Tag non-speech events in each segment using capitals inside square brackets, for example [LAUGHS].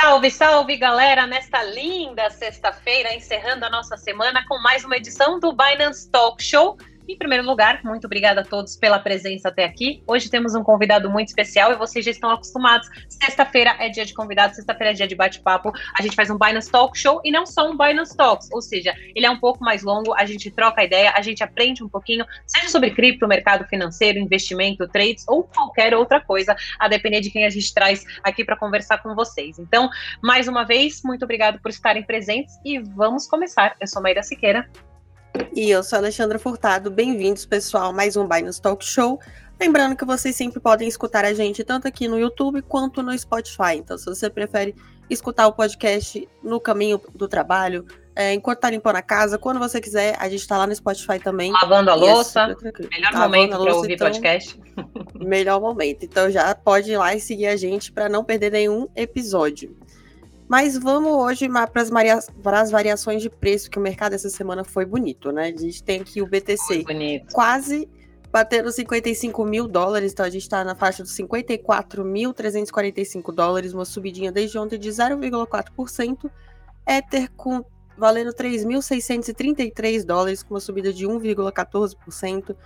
Salve, salve, galera! Nesta linda sexta-feira, encerrando a nossa semana com mais uma edição do Binance Talk Show. Em primeiro lugar, muito obrigada a todos pela presença até aqui. Hoje temos um convidado muito especial e vocês já estão acostumados. Sexta-feira é dia de convidado, sexta-feira é dia de bate-papo. A gente faz um Binance Talk Show e não só um Binance Talks, ou seja, ele é um pouco mais longo, a gente troca ideia, a gente aprende um pouquinho, seja sobre cripto, mercado financeiro, investimento, trades ou qualquer outra coisa, a depender de quem a gente traz aqui para conversar com vocês. Então, mais uma vez, muito obrigado por estarem presentes e vamos começar. Eu sou Maíra Siqueira. E eu sou a Alexandra Furtado. Bem-vindos, pessoal, mais um Binance Talk Show. Lembrando que vocês sempre podem escutar a gente tanto aqui no YouTube quanto no Spotify. Então, se você prefere escutar o podcast no caminho do trabalho, é, enquanto tá limpando a casa, quando você quiser, a gente tá lá no Spotify também. Lavando a é louça. É melhor momento para ouvir então, podcast. Melhor momento. Então já pode ir lá e seguir a gente para não perder nenhum episódio. Mas vamos hoje para as variações de preço, que o mercado essa semana foi bonito, né? A gente tem aqui o BTC quase batendo 55 mil dólares, então a gente está na faixa dos 54.345 dólares, uma subidinha desde ontem de 0,4%. Ether com valendo 3.633 dólares, com uma subida de 1,14%.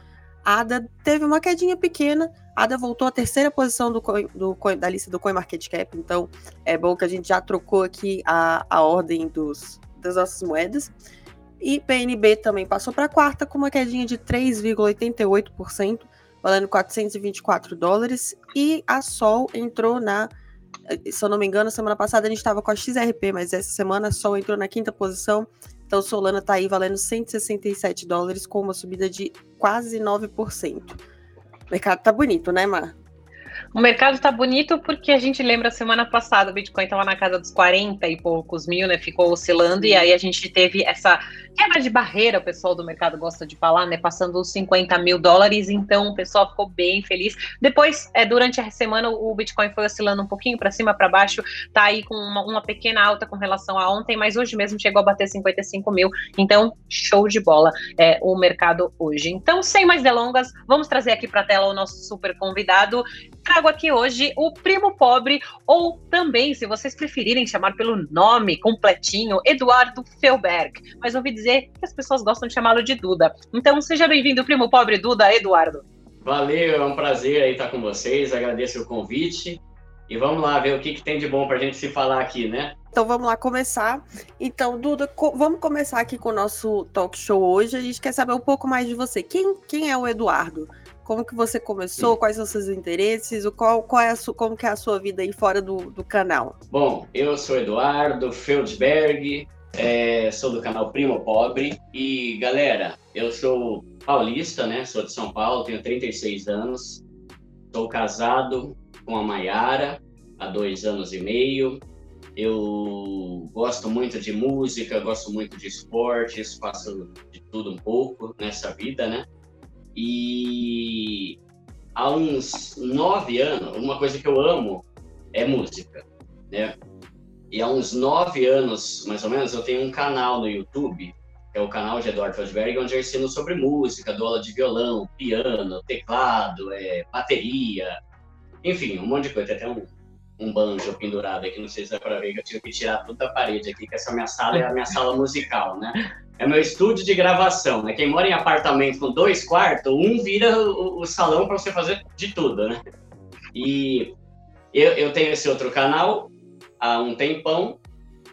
ADA teve uma quedinha pequena. ADA voltou à terceira posição do, coin, do da lista do CoinMarketCap, então é bom que a gente já trocou aqui a, a ordem dos, das nossas moedas. E PNB também passou para a quarta com uma quedinha de 3,88%, valendo 424 dólares. E a Sol entrou na, se eu não me engano, semana passada a gente estava com a XRP, mas essa semana a Sol entrou na quinta posição, então, Solana está aí valendo 167 dólares, com uma subida de quase 9%. O mercado tá bonito, né, Mar? O mercado está bonito porque a gente lembra semana passada o Bitcoin estava na casa dos 40 e poucos mil, né? Ficou oscilando, e aí a gente teve essa quebra de barreira, o pessoal do mercado gosta de falar, né? Passando os 50 mil dólares, então o pessoal ficou bem feliz. Depois, é, durante a semana, o Bitcoin foi oscilando um pouquinho para cima, para baixo, tá aí com uma, uma, pequena alta com relação a ontem, mas hoje mesmo chegou a bater 55 mil, então show de bola é, o mercado hoje. Então, sem mais delongas, vamos trazer aqui para a tela o nosso super convidado. Trago aqui hoje o primo pobre, ou também, se vocês preferirem chamar pelo nome completinho, Eduardo Felberg. Mas ouvi dizer que as pessoas gostam de chamá-lo de Duda. Então, seja bem-vindo, primo pobre Duda Eduardo. Valeu, é um prazer aí estar com vocês, agradeço o convite. E vamos lá ver o que, que tem de bom para a gente se falar aqui, né? Então vamos lá começar. Então, Duda, co vamos começar aqui com o nosso talk show hoje. A gente quer saber um pouco mais de você. Quem, quem é o Eduardo? Como que você começou? Quais são os seus interesses? O qual, qual é a sua, como que é a sua vida aí fora do, do canal? Bom, eu sou Eduardo Feldberg, é, sou do canal Primo Pobre e galera, eu sou paulista, né? Sou de São Paulo, tenho 36 anos, sou casado com a Maiara há dois anos e meio. Eu gosto muito de música, gosto muito de esportes, faço de tudo um pouco nessa vida, né? E há uns nove anos, uma coisa que eu amo é música, né? E há uns nove anos, mais ou menos, eu tenho um canal no YouTube, que é o canal de Eduardo Fosberg, onde eu ensino sobre música, dou aula de violão, piano, teclado, é, bateria, enfim, um monte de coisa. Tem até um, um banjo pendurado aqui, não sei se dá para ver, que eu tive que tirar tudo da parede aqui, que essa minha sala é a minha sala musical, né? É meu estúdio de gravação, né? Quem mora em apartamento com dois quartos, um vira o, o salão para você fazer de tudo, né? E eu, eu tenho esse outro canal, há um tempão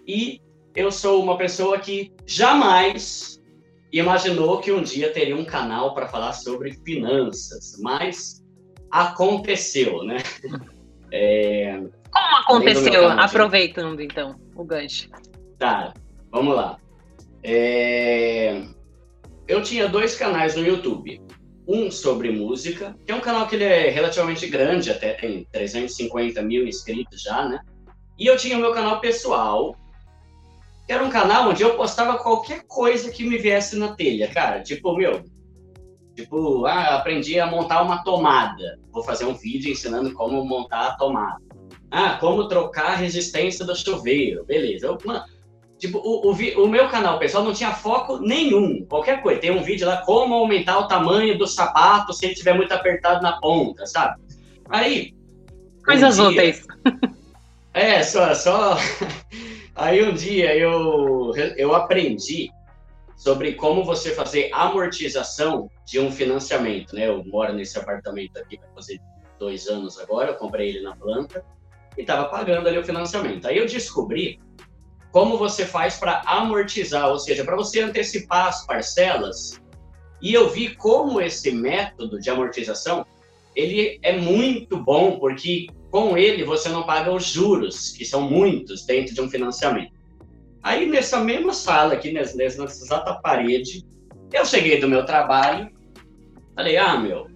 e eu sou uma pessoa que jamais imaginou que um dia teria um canal para falar sobre finanças, mas aconteceu, né? [LAUGHS] É... Como aconteceu? Aproveitando então o gancho. Tá, vamos lá. É... Eu tinha dois canais no YouTube. Um sobre música, que é um canal que ele é relativamente grande, até tem 350 mil inscritos já, né? E eu tinha o meu canal pessoal, que era um canal onde eu postava qualquer coisa que me viesse na telha, cara. Tipo, meu, tipo, ah, aprendi a montar uma tomada. Vou fazer um vídeo ensinando como montar a tomada. Ah, como trocar a resistência do chuveiro. Beleza. Eu, mano, tipo, o, o, o, meu canal pessoal não tinha foco nenhum. Qualquer coisa. Tem um vídeo lá, como aumentar o tamanho do sapato se ele estiver muito apertado na ponta, sabe? Aí. Coisas um úteis. É, só, só. [LAUGHS] Aí um dia eu, eu aprendi sobre como você fazer amortização de um financiamento, né? Eu moro nesse apartamento aqui para fazer dois anos agora, eu comprei ele na planta e estava pagando ali o financiamento. Aí eu descobri como você faz para amortizar, ou seja, para você antecipar as parcelas. E eu vi como esse método de amortização ele é muito bom porque com ele você não paga os juros, que são muitos dentro de um financiamento. Aí nessa mesma sala aqui, nessa, exata parede, eu cheguei do meu trabalho, falei, ah, meu,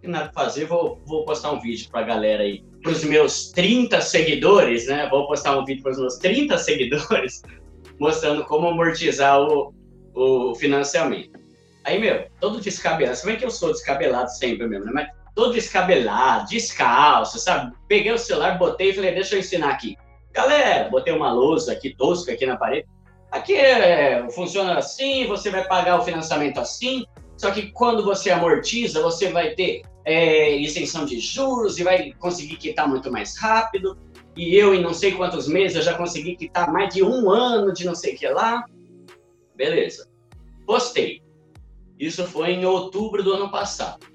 tem nada fazer, vou, vou postar um vídeo pra galera aí, pros meus 30 seguidores, né? Vou postar um vídeo pros meus 30 seguidores, [LAUGHS] mostrando como amortizar o, o financiamento. Aí, meu, todo descabelado, você vê que eu sou descabelado sempre mesmo, né? Mas todo descabelado, descalço, sabe? Peguei o celular, botei e falei, deixa eu ensinar aqui. Galera, botei uma lousa aqui, tosca aqui na parede. Aqui é, funciona assim, você vai pagar o financiamento assim, só que quando você amortiza, você vai ter é, isenção de juros e vai conseguir quitar muito mais rápido. E eu, em não sei quantos meses, eu já consegui quitar mais de um ano de não sei o que lá. Beleza. Postei. Isso foi em outubro do ano passado.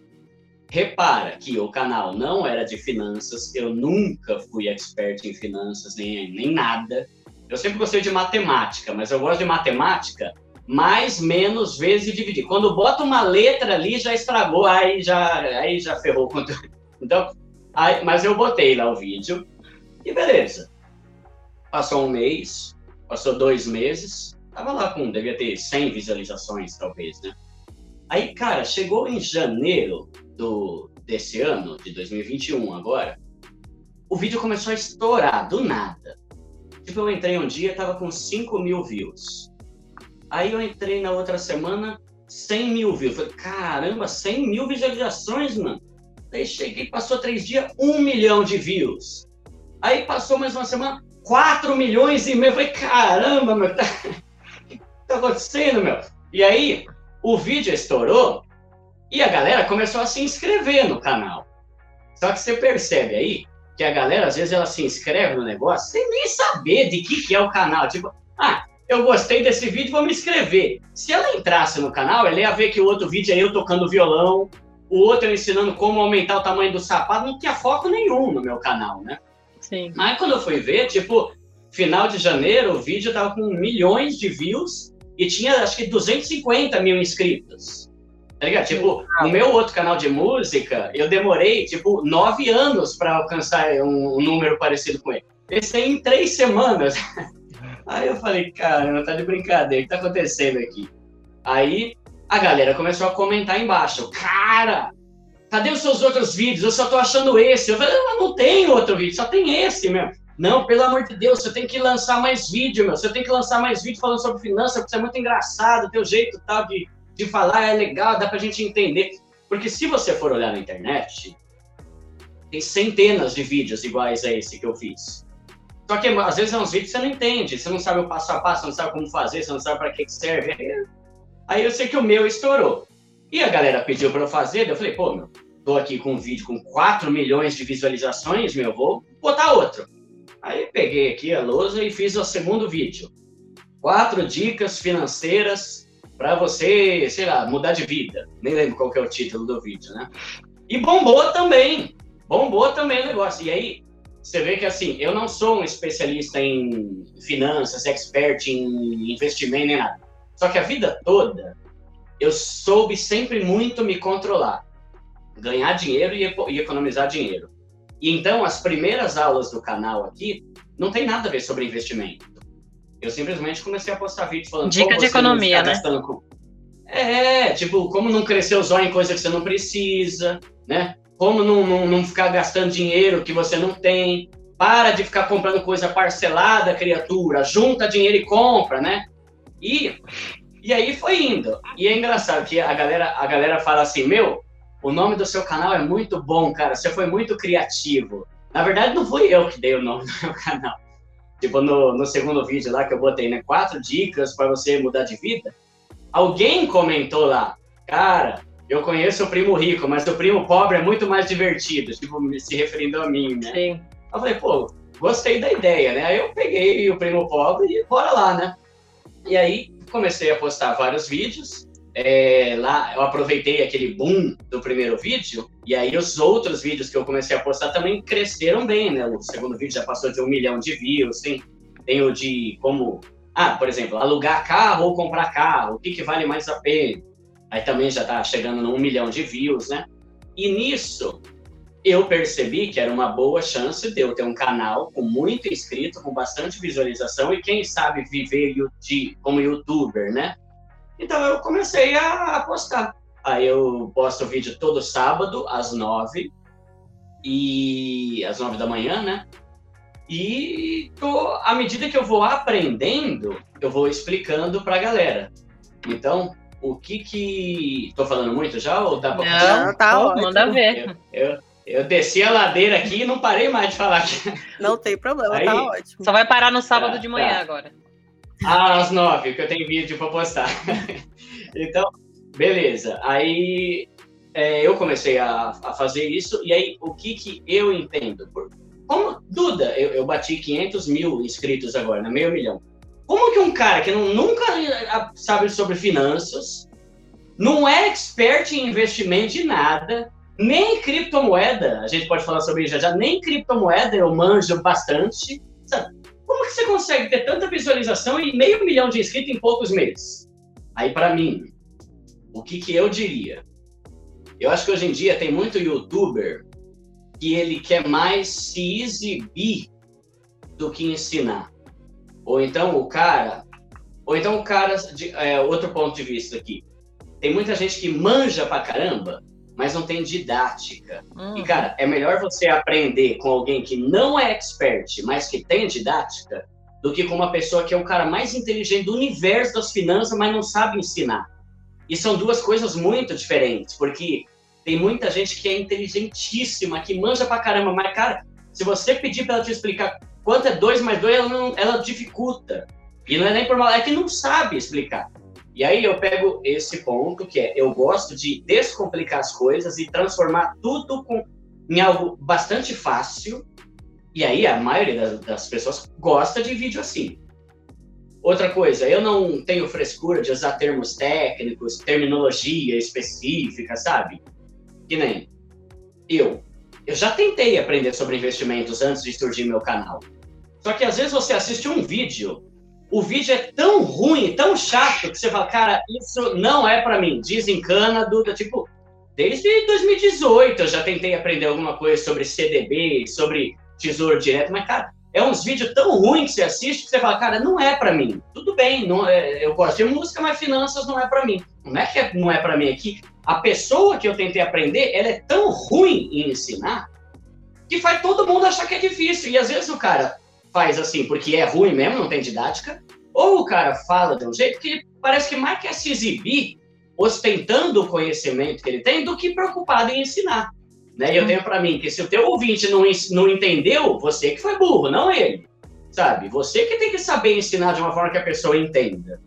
Repara que o canal não era de finanças, eu nunca fui expert em finanças, nem, nem nada. Eu sempre gostei de matemática, mas eu gosto de matemática mais, menos, vezes e dividir. Quando bota uma letra ali, já estragou, aí já, aí já ferrou o conteúdo. Então, aí, mas eu botei lá o vídeo e beleza. Passou um mês, passou dois meses, tava lá com, devia ter 100 visualizações, talvez, né? Aí, cara, chegou em janeiro do, desse ano, de 2021 agora, o vídeo começou a estourar, do nada. Tipo, eu entrei um dia, tava com 5 mil views. Aí eu entrei na outra semana, 100 mil views. Falei, caramba, 100 mil visualizações, mano. Aí cheguei, passou três dias, 1 milhão de views. Aí passou mais uma semana, 4 milhões e meio. Falei, caramba, meu, tá... o [LAUGHS] que tá acontecendo, meu? E aí, o vídeo estourou e a galera começou a se inscrever no canal. Só que você percebe aí que a galera, às vezes, ela se inscreve no negócio sem nem saber de que, que é o canal. Tipo, ah, eu gostei desse vídeo, vou me inscrever. Se ela entrasse no canal, ela ia ver que o outro vídeo é eu tocando violão, o outro eu ensinando como aumentar o tamanho do sapato, não tinha foco nenhum no meu canal, né? Sim. Mas quando eu fui ver, tipo, final de janeiro, o vídeo tava com milhões de views e tinha acho que 250 mil inscritos. Tá ligado? Tipo, no meu outro canal de música, eu demorei, tipo, nove anos para alcançar um, um, número parecido com ele. Esse aí em três semanas. [LAUGHS] Aí eu falei, cara, não tá de brincadeira, o que tá acontecendo aqui? Aí a galera começou a comentar embaixo, cara, cadê os seus outros vídeos? Eu só tô achando esse. Eu falei, não tem outro vídeo, só tem esse mesmo. Não, pelo amor de Deus, você tem que lançar mais vídeo, meu. Você tem que lançar mais vídeo falando sobre finanças, porque você é muito engraçado, teu jeito tal de, de falar é legal, dá pra gente entender. Porque se você for olhar na internet, tem centenas de vídeos iguais a esse que eu fiz. Só que às vezes é uns vídeos que você não entende, você não sabe o passo a passo, você não sabe como fazer, você não sabe para que serve. Aí eu sei que o meu estourou. E a galera pediu para eu fazer, eu falei, pô, meu, tô aqui com um vídeo com 4 milhões de visualizações, meu, vou botar outro. Aí peguei aqui a lousa e fiz o segundo vídeo. Quatro dicas financeiras para você, sei lá, mudar de vida. Nem lembro qual que é o título do vídeo, né? E bombou também. Bombou também o negócio. E aí, você vê que assim, eu não sou um especialista em finanças, expert em investimento nem nada. Só que a vida toda eu soube sempre muito me controlar. Ganhar dinheiro e economizar dinheiro. E então, as primeiras aulas do canal aqui não tem nada a ver sobre investimento. Eu simplesmente comecei a postar vídeos falando... Dica de economia, né? Com... É, tipo, como não crescer o zóio em coisa que você não precisa, né? Como não, não, não ficar gastando dinheiro que você não tem. Para de ficar comprando coisa parcelada, criatura. Junta dinheiro e compra, né? E, e aí foi indo. E é engraçado que a galera, a galera fala assim, meu, o nome do seu canal é muito bom, cara. Você foi muito criativo. Na verdade, não fui eu que dei o nome do meu canal. Tipo, no, no segundo vídeo lá que eu botei, né? Quatro dicas para você mudar de vida. Alguém comentou lá, cara, eu conheço o primo rico, mas o primo pobre é muito mais divertido. Tipo, se referindo a mim, né? Sim. Eu falei, pô, gostei da ideia, né? Aí eu peguei o Primo Pobre e bora lá, né? E aí comecei a postar vários vídeos. É, lá eu aproveitei aquele boom do primeiro vídeo, e aí os outros vídeos que eu comecei a postar também cresceram bem, né? O segundo vídeo já passou de um milhão de views, tem, tem o de como, ah, por exemplo, alugar carro ou comprar carro, o que, que vale mais a pena? Aí também já tá chegando no um milhão de views, né? E nisso eu percebi que era uma boa chance de eu ter um canal com muito inscrito, com bastante visualização e quem sabe viver de, como youtuber, né? Então eu comecei a, postar. Aí eu posto vídeo todo sábado às nove e às nove da manhã, né? E tô, à medida que eu vou aprendendo, eu vou explicando para a galera. Então, o que que tô falando muito já ou dá para Não, tá ótimo. Manda ver. Eu, eu, eu desci a ladeira aqui e não parei mais de falar. Não tem problema, tá Aí, tá ótimo. Só vai parar no sábado tá, de manhã tá. agora. Às nove, que eu tenho vídeo para postar. [LAUGHS] então, beleza. Aí é, eu comecei a, a, fazer isso, e aí o que, que eu entendo? Como, Duda, eu, eu bati 500 mil inscritos agora, né? meio milhão. Como que um cara que não, nunca sabe sobre finanças, não é expert em investimento de nada, nem criptomoeda, a gente pode falar sobre isso já já, nem criptomoeda eu manjo bastante. Sabe? Como que você consegue ter tanta visualização e meio milhão de inscritos em poucos meses? Aí, para mim, o que, que eu diria? Eu acho que hoje em dia tem muito youtuber que ele quer mais se exibir do que ensinar. Ou então o cara, ou então o cara, de, é, outro ponto de vista aqui, tem muita gente que manja pra caramba, mas não tem didática. Uhum. E, cara, é melhor você aprender com alguém que não é expert, mas que tem didática, do que com uma pessoa que é o cara mais inteligente do universo das finanças, mas não sabe ensinar. E são duas coisas muito diferentes, porque tem muita gente que é inteligentíssima, que manja pra caramba, mas, cara, se você pedir para ela te explicar quanto é 2 mais 2, ela, não, ela dificulta. E não é nem por mal, é que não sabe explicar. E aí eu pego esse ponto que é eu gosto de descomplicar as coisas e transformar tudo com, em algo bastante fácil. E aí a maioria das, das pessoas gosta de vídeo assim. Outra coisa, eu não tenho frescura de usar termos técnicos, terminologia específica, sabe? Que nem eu. Eu já tentei aprender sobre investimentos antes de surgir meu canal. Só que às vezes você assiste um vídeo o vídeo é tão ruim, tão chato, que você fala, cara, isso não é para mim. Desencana, Duda. Tipo, desde 2018 eu já tentei aprender alguma coisa sobre CDB, sobre Tesouro Direto, mas, cara, é uns vídeos tão ruins que você assiste que você fala, cara, não é para mim. Tudo bem, não é, eu gosto de música, mas finanças não é para mim. Não é que é, não é para mim aqui. É a pessoa que eu tentei aprender, ela é tão ruim em ensinar que faz todo mundo achar que é difícil. E às vezes o cara faz assim porque é ruim mesmo, não tem didática, ou o cara fala de um jeito que parece que mais quer se exibir ostentando o conhecimento que ele tem do que preocupado em ensinar. Né? E eu tenho para mim que se o teu ouvinte não, não entendeu, você que foi burro, não ele. Sabe? Você que tem que saber ensinar de uma forma que a pessoa entenda.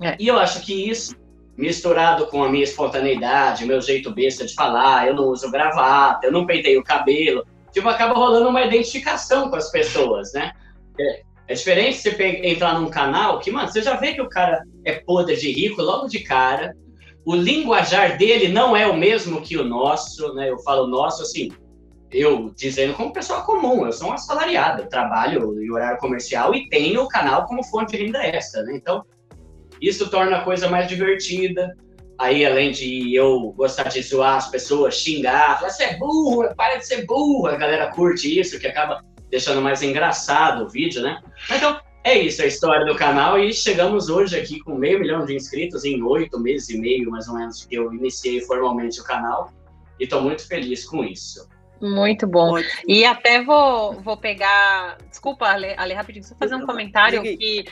É. E eu acho que isso, misturado com a minha espontaneidade, meu jeito besta de falar, eu não uso gravata, eu não peitei o cabelo, tipo, acaba rolando uma identificação com as pessoas, né? É, é diferente você entrar num canal que, mano, você já vê que o cara é podre de rico logo de cara, o linguajar dele não é o mesmo que o nosso, né? Eu falo nosso, assim, eu dizendo como pessoa comum, eu sou uma assalariada, trabalho em horário comercial e tenho o canal como fonte de renda extra, né? Então, isso torna a coisa mais divertida. Aí, além de eu gostar de zoar as pessoas, xingar, falar, você é burro, para de ser burro, a galera curte isso, que acaba deixando mais engraçado o vídeo, né? Então, é isso, a história do canal e chegamos hoje aqui com meio milhão de inscritos em oito meses e meio, mais ou menos, que eu iniciei formalmente o canal e estou muito feliz com isso. Muito bom. E até vou, vou pegar. Desculpa, Ale, Ale rapidinho, só fazer um comentário que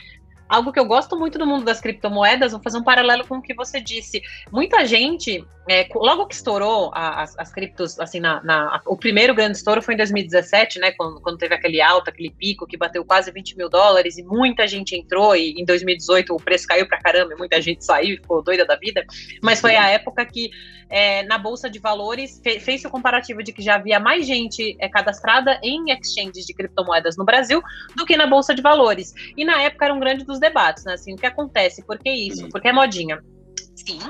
algo que eu gosto muito do mundo das criptomoedas, vou fazer um paralelo com o que você disse. Muita gente, é, logo que estourou as, as criptos, assim, na, na, o primeiro grande estouro foi em 2017, né? Quando, quando teve aquele alto, aquele pico que bateu quase 20 mil dólares e muita gente entrou, e em 2018 o preço caiu pra caramba, e muita gente saiu e ficou doida da vida. Mas foi a época que é, na Bolsa de Valores fe, fez o comparativo de que já havia mais gente é, cadastrada em exchanges de criptomoedas no Brasil do que na Bolsa de Valores. E na época era um grande dos debates, né? Assim, o que acontece? Por que isso? Por que é modinha? Sim,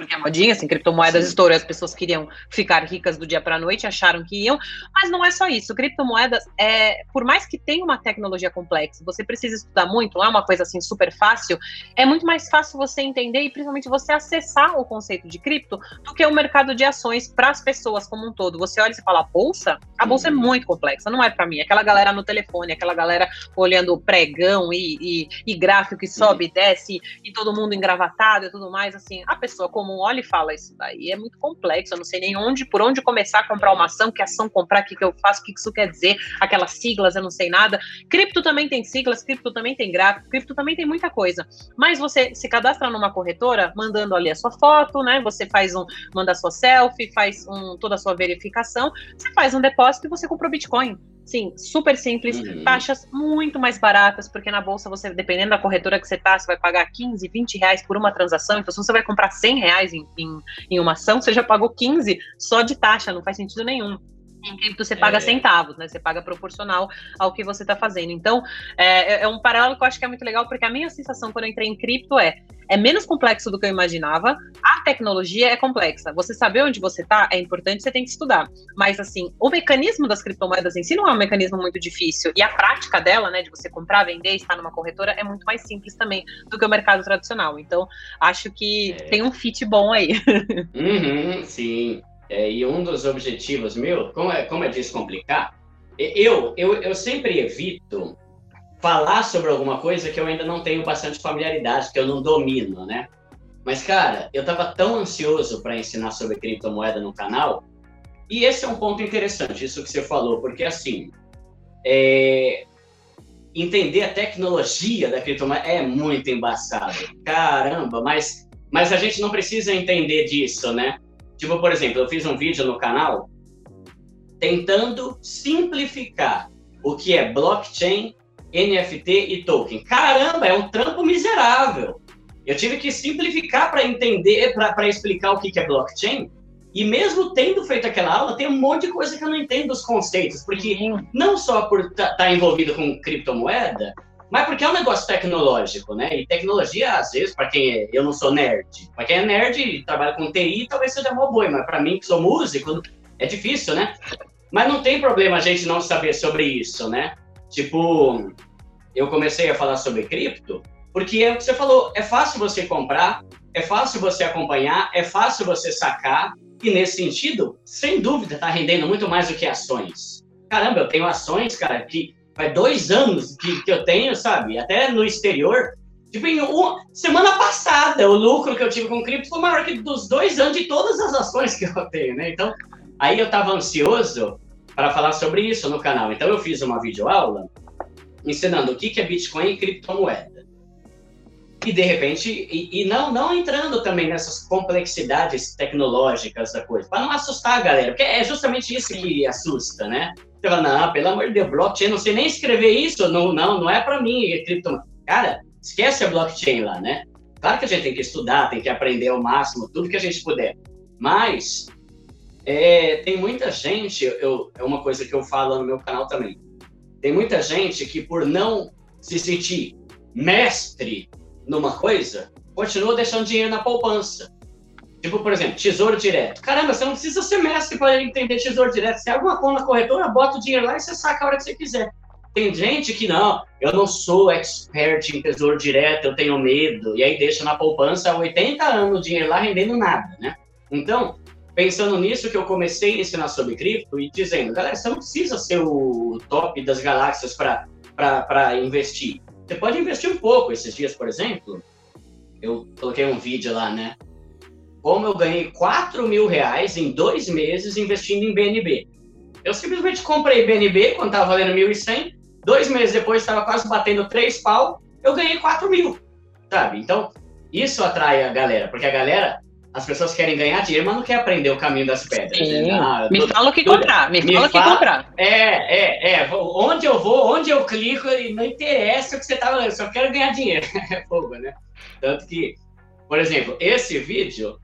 porque é modinha, assim, criptomoedas estourou, as pessoas queriam ficar ricas do dia para a noite, acharam que iam, mas não é só isso. Criptomoedas, é, por mais que tenha uma tecnologia complexa, você precisa estudar muito, não é uma coisa assim super fácil, é muito mais fácil você entender e principalmente você acessar o conceito de cripto do que o mercado de ações para as pessoas como um todo. Você olha e fala, bolsa? A bolsa é uhum. muito complexa, não é para mim. Aquela galera no telefone, aquela galera olhando pregão e, e, e gráfico que sobe e desce e todo mundo engravatado e tudo mais, assim, a pessoa como comum olha e fala, isso daí é muito complexo, eu não sei nem onde, por onde começar a comprar uma ação, que ação comprar, o que, que eu faço, o que isso quer dizer, aquelas siglas, eu não sei nada. Cripto também tem siglas, cripto também tem gráfico, cripto também tem muita coisa. Mas você se cadastra numa corretora, mandando ali a sua foto, né? Você faz um, manda a sua selfie, faz um, toda a sua verificação, você faz um depósito e você compra o Bitcoin. Sim, super simples, uhum. taxas muito mais baratas, porque na bolsa você, dependendo da corretora que você tá, você vai pagar 15, 20 reais por uma transação, então se você vai comprar 100 reais em, em, em uma ação, você já pagou 15 só de taxa, não faz sentido nenhum. Em cripto você paga é. centavos, né? Você paga proporcional ao que você está fazendo. Então, é, é, é, um paralelo que eu acho que é muito legal, porque a minha sensação quando eu entrei em cripto é é menos complexo do que eu imaginava. A tecnologia é complexa. Você saber onde você está é importante, você tem que estudar. Mas, assim, o mecanismo das criptomoedas em si não é um mecanismo muito difícil. E a prática dela, né, de você comprar, vender, estar numa corretora, é muito mais simples também do que o mercado tradicional. Então, acho que é. tem um fit bom aí. [LAUGHS] Uhum, sim. É, e um dos objetivos meu, como é, como é descomplicar, eu, eu, eu sempre evito falar sobre alguma coisa que eu ainda não tenho bastante familiaridade, que eu não domino, né? Mas, cara, eu tava tão ansioso para ensinar sobre criptomoeda no canal, e esse é um ponto interessante, isso que você falou, porque, assim, é... entender a tecnologia da criptomoeda é muito embaçado. Caramba, mas, mas a gente não precisa entender disso, né? Tipo, por exemplo, eu fiz um vídeo no canal tentando simplificar o que é blockchain NFT e token. Caramba, é um trampo miserável. Eu tive que simplificar para entender, para explicar o que, que é blockchain. E mesmo tendo feito aquela aula, tem um monte de coisa que eu não entendo dos conceitos, porque não só por estar tá, tá envolvido com criptomoeda, mas porque é um negócio tecnológico, né? E tecnologia, às vezes, para quem é, eu não sou nerd, para quem é nerd e trabalha com TI, talvez seja uma boa, mas para mim que sou músico, é difícil, né? Mas não tem problema a gente não saber sobre isso, né? Tipo, eu comecei a falar sobre cripto porque é o que você falou, é fácil você comprar, é fácil você acompanhar, é fácil você sacar, e nesse sentido, sem dúvida, está rendendo muito mais do que ações. Caramba, eu tenho ações, cara, que faz dois anos que, que eu tenho, sabe? Até no exterior. Tipo, em uma, semana passada, o lucro que eu tive com cripto foi maior que dos dois anos de todas as ações que eu tenho, né? Então, aí eu estava ansioso para falar sobre isso no canal. Então eu fiz uma videoaula ensinando o que, que é Bitcoin e criptomoeda. E de repente, e, e, não, não entrando também nessas complexidades tecnológicas da coisa, para não assustar a galera, porque é justamente isso que assusta, né? Fala, não, pelo amor de Deus, blockchain, não sei nem escrever isso, não, não, não é para mim, é criptomoeda. Cara, esquece a blockchain lá, né? Claro que a gente tem que estudar, tem que aprender ao máximo, tudo que a gente puder. Mas é, tem muita gente, eu, é uma coisa que eu falo no meu canal também. Tem muita gente que, por não se sentir mestre numa coisa, continua deixando dinheiro na poupança. Tipo, por exemplo, tesouro direto. Caramba, você não precisa ser mestre para entender tesouro direto. Se é alguma conta na corretora, bota o dinheiro lá e você saca a hora que você quiser. Tem gente que não, eu não sou expert em tesouro direto, eu tenho medo, e aí deixa na poupança há 80 anos o dinheiro lá rendendo nada, né? Então, pensando nisso que eu comecei a ensinar sobre cripto e dizendo, galera, você não precisa ser o top das galáxias para investir. Você pode investir um pouco. Esses dias, por exemplo, eu coloquei um vídeo lá, né? Como eu ganhei 4 mil reais em dois meses investindo em BNB. Eu simplesmente comprei BNB quando estava valendo 1.100. Dois meses depois estava quase batendo 3 pau. eu ganhei 4 mil, sabe? Então, isso atrai a galera, porque a galera, as pessoas querem ganhar dinheiro, mas não quer aprender o caminho das pedras. Né? Ah, me fala o que comprar, me, me fala o que comprar. É, é, é. Onde eu vou, onde eu clico, não interessa o que você tá falando, eu só quero ganhar dinheiro. [LAUGHS] É fogo, né? Tanto que, por exemplo, esse vídeo,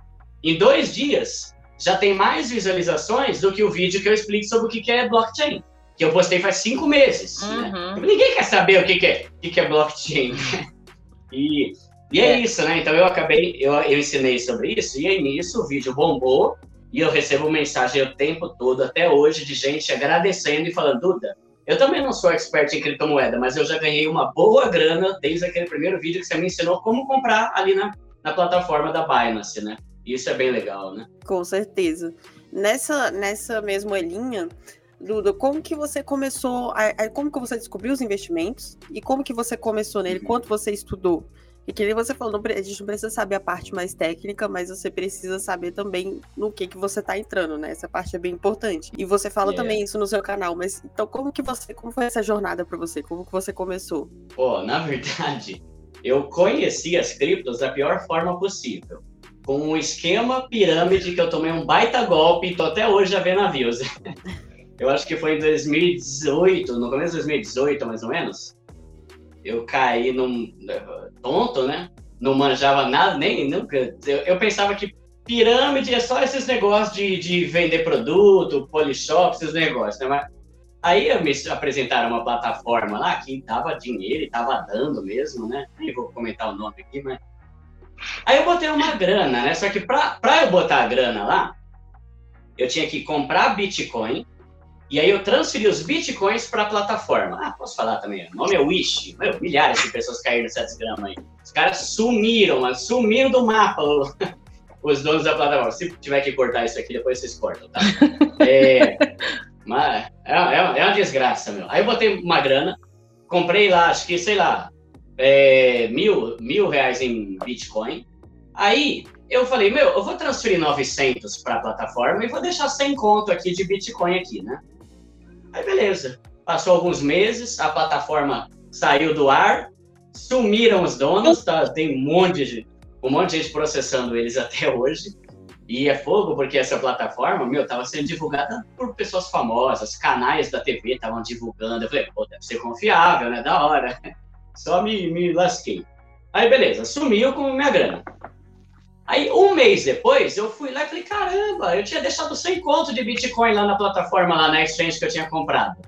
em dois dias, já tem mais visualizações do que o vídeo que eu explico sobre o que é blockchain. Que eu postei faz cinco meses. Né? Uhum. Né? Ninguém quer saber o que é, o que é blockchain. [LAUGHS] e e é, é, isso, né? Então eu acabei, eu, eu ensinei sobre isso, e aí nisso o vídeo bombou, e eu recebo mensagem o tempo todo, até hoje, de gente agradecendo e falando, Duda, eu também não sou expert em criptomoeda, mas eu já ganhei uma boa grana desde aquele primeiro vídeo que você me ensinou como comprar ali na, na plataforma da Binance, né? Isso é bem legal, né? Com certeza. Nessa, nessa mesma linha, Duda, como que você começou, a, a, como que você descobriu os investimentos e como que você começou nele, uhum. quanto você estudou? E que nem você falou, a gente não precisa saber a parte mais técnica, mas você precisa saber também no que que você está entrando, né? Essa parte é bem importante. E você fala yeah. também isso no seu canal, mas então como que você, como foi essa jornada para você? Como que você começou? Pô, na [LAUGHS] verdade, eu conheci as criptos da pior forma possível. Com um esquema pirâmide que eu tomei um baita golpe e tô até hoje a ver navios. [LAUGHS] eu acho que foi em 2018, no começo de 2018, mais ou menos eu caí num tonto, né? Não manjava nada, nem nunca. Eu, eu pensava que pirâmide é só esses negócios de, de vender produto, polishop, esses negócios, né? Mas aí me apresentaram uma plataforma lá que dava dinheiro e tava dando mesmo, né? Nem vou comentar o nome aqui, mas. Aí eu botei uma grana, né? Só que para eu botar a grana lá, eu tinha que comprar Bitcoin e aí eu transferi os bitcoins para a plataforma. Ah, posso falar também? O nome é Wish. Meu, milhares de pessoas caíram 7 gramas aí. Os caras sumiram, sumiram do mapa, [LAUGHS] os donos da plataforma. Se tiver que cortar isso aqui, depois vocês cortam, tá? É, mas é, é, é uma desgraça, meu. Aí eu botei uma grana, comprei lá, acho que, sei lá, é, mil, mil reais em Bitcoin. Aí eu falei, meu, eu vou transferir 900 para a plataforma e vou deixar 100 conto aqui de Bitcoin aqui, né? Aí beleza. Passou alguns meses, a plataforma saiu do ar, sumiram os donos, tá? Tem um monte de um monte de gente processando eles [LAUGHS] até hoje. E é fogo porque essa plataforma, meu, tava sendo divulgada por pessoas famosas, canais da TV estavam divulgando. Eu falei, pô, deve ser confiável, né? Da hora. Só me, me lasquei. Aí, beleza, sumiu com minha grana. Aí, um mês depois, eu fui lá e falei, caramba, eu tinha deixado 100 conto de Bitcoin lá na plataforma, lá na exchange que eu tinha comprado.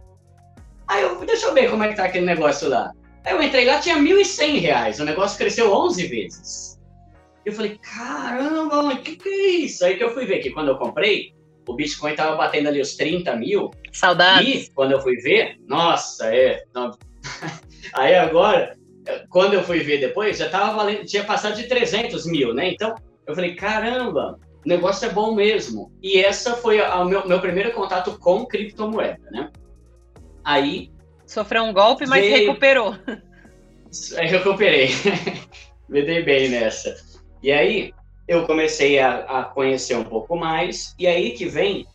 Aí eu, deixa eu ver como é que tá aquele negócio lá. Aí eu entrei lá, tinha 1.100 reais, o negócio cresceu 11 vezes. Eu falei, caramba, o que que é isso? Aí que eu fui ver que quando eu comprei, o Bitcoin tava batendo ali os 30 mil. Saudades. E quando eu fui ver, nossa, é... Não... [LAUGHS] Aí agora, quando eu fui ver depois, já tava valendo, tinha passado de 300 mil, né? Então, eu falei, caramba, o negócio é bom mesmo. E essa foi o meu, meu primeiro contato com criptomoeda, né? Aí. Sofreu um golpe, mas veio... recuperou. Aí recuperei. [LAUGHS] Me dei bem nessa. E aí, eu comecei a, a, conhecer um pouco mais. E aí que vem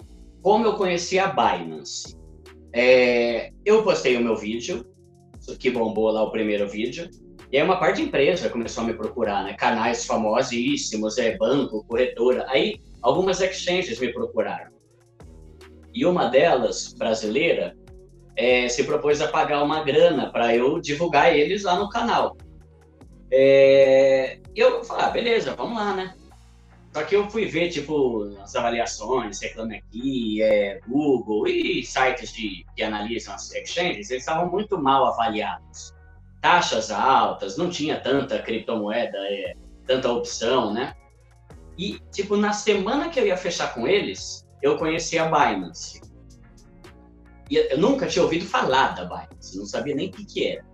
como eu conheci a Binance. É, eu postei o meu vídeo, que bombou lá o primeiro vídeo. E aí uma parte de empresa começou a me procurar, né? Canais famosíssimos, é, banco, corretora. Aí algumas exchanges me procuraram. E uma delas, brasileira, é, se propôs a pagar uma grana para eu divulgar eles lá no canal. É, eu falei, ah, beleza, vamos lá, né? Só que eu fui ver, tipo, as avaliações, Reclame Aqui, é, Google e sites de, que analisam as exchanges, eles estavam muito mal avaliados taxas altas, não tinha tanta criptomoeda, é, tanta opção, né? E, tipo, na semana que eu ia fechar com eles, eu conheci a Binance. E eu nunca tinha ouvido falar da Binance, não sabia nem o que, que era.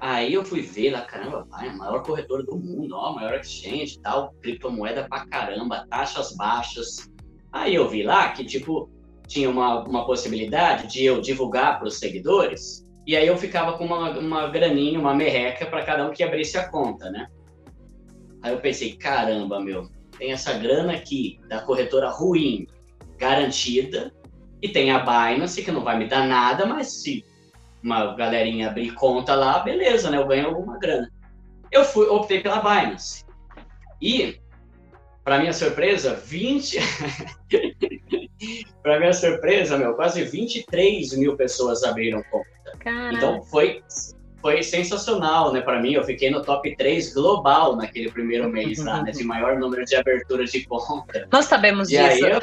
Aí eu fui ver lá, caramba, a maior corretora do mundo, ó, maior exchange tal, criptomoeda pra caramba, taxas baixas. Aí eu vi lá que, tipo, tinha uma, uma possibilidade de eu divulgar para os seguidores e aí eu ficava com uma, uma graninha, uma merreca para cada um que abrisse a conta, né? Aí eu pensei, caramba, meu, tem essa grana aqui da corretora ruim, garantida, e tem a Binance, que não vai me dar nada, mas se uma galerinha abrir conta lá, beleza, né? Eu ganho alguma grana. Eu fui, optei pela Binance. E, para minha surpresa, 20. [LAUGHS] para minha surpresa, meu, quase 23 mil pessoas abriram conta. Caraca. Então foi foi sensacional, né, para mim. Eu fiquei no top 3 global naquele primeiro mês lá, né, de maior número de aberturas de conta. Nós sabemos e disso. Aí eu,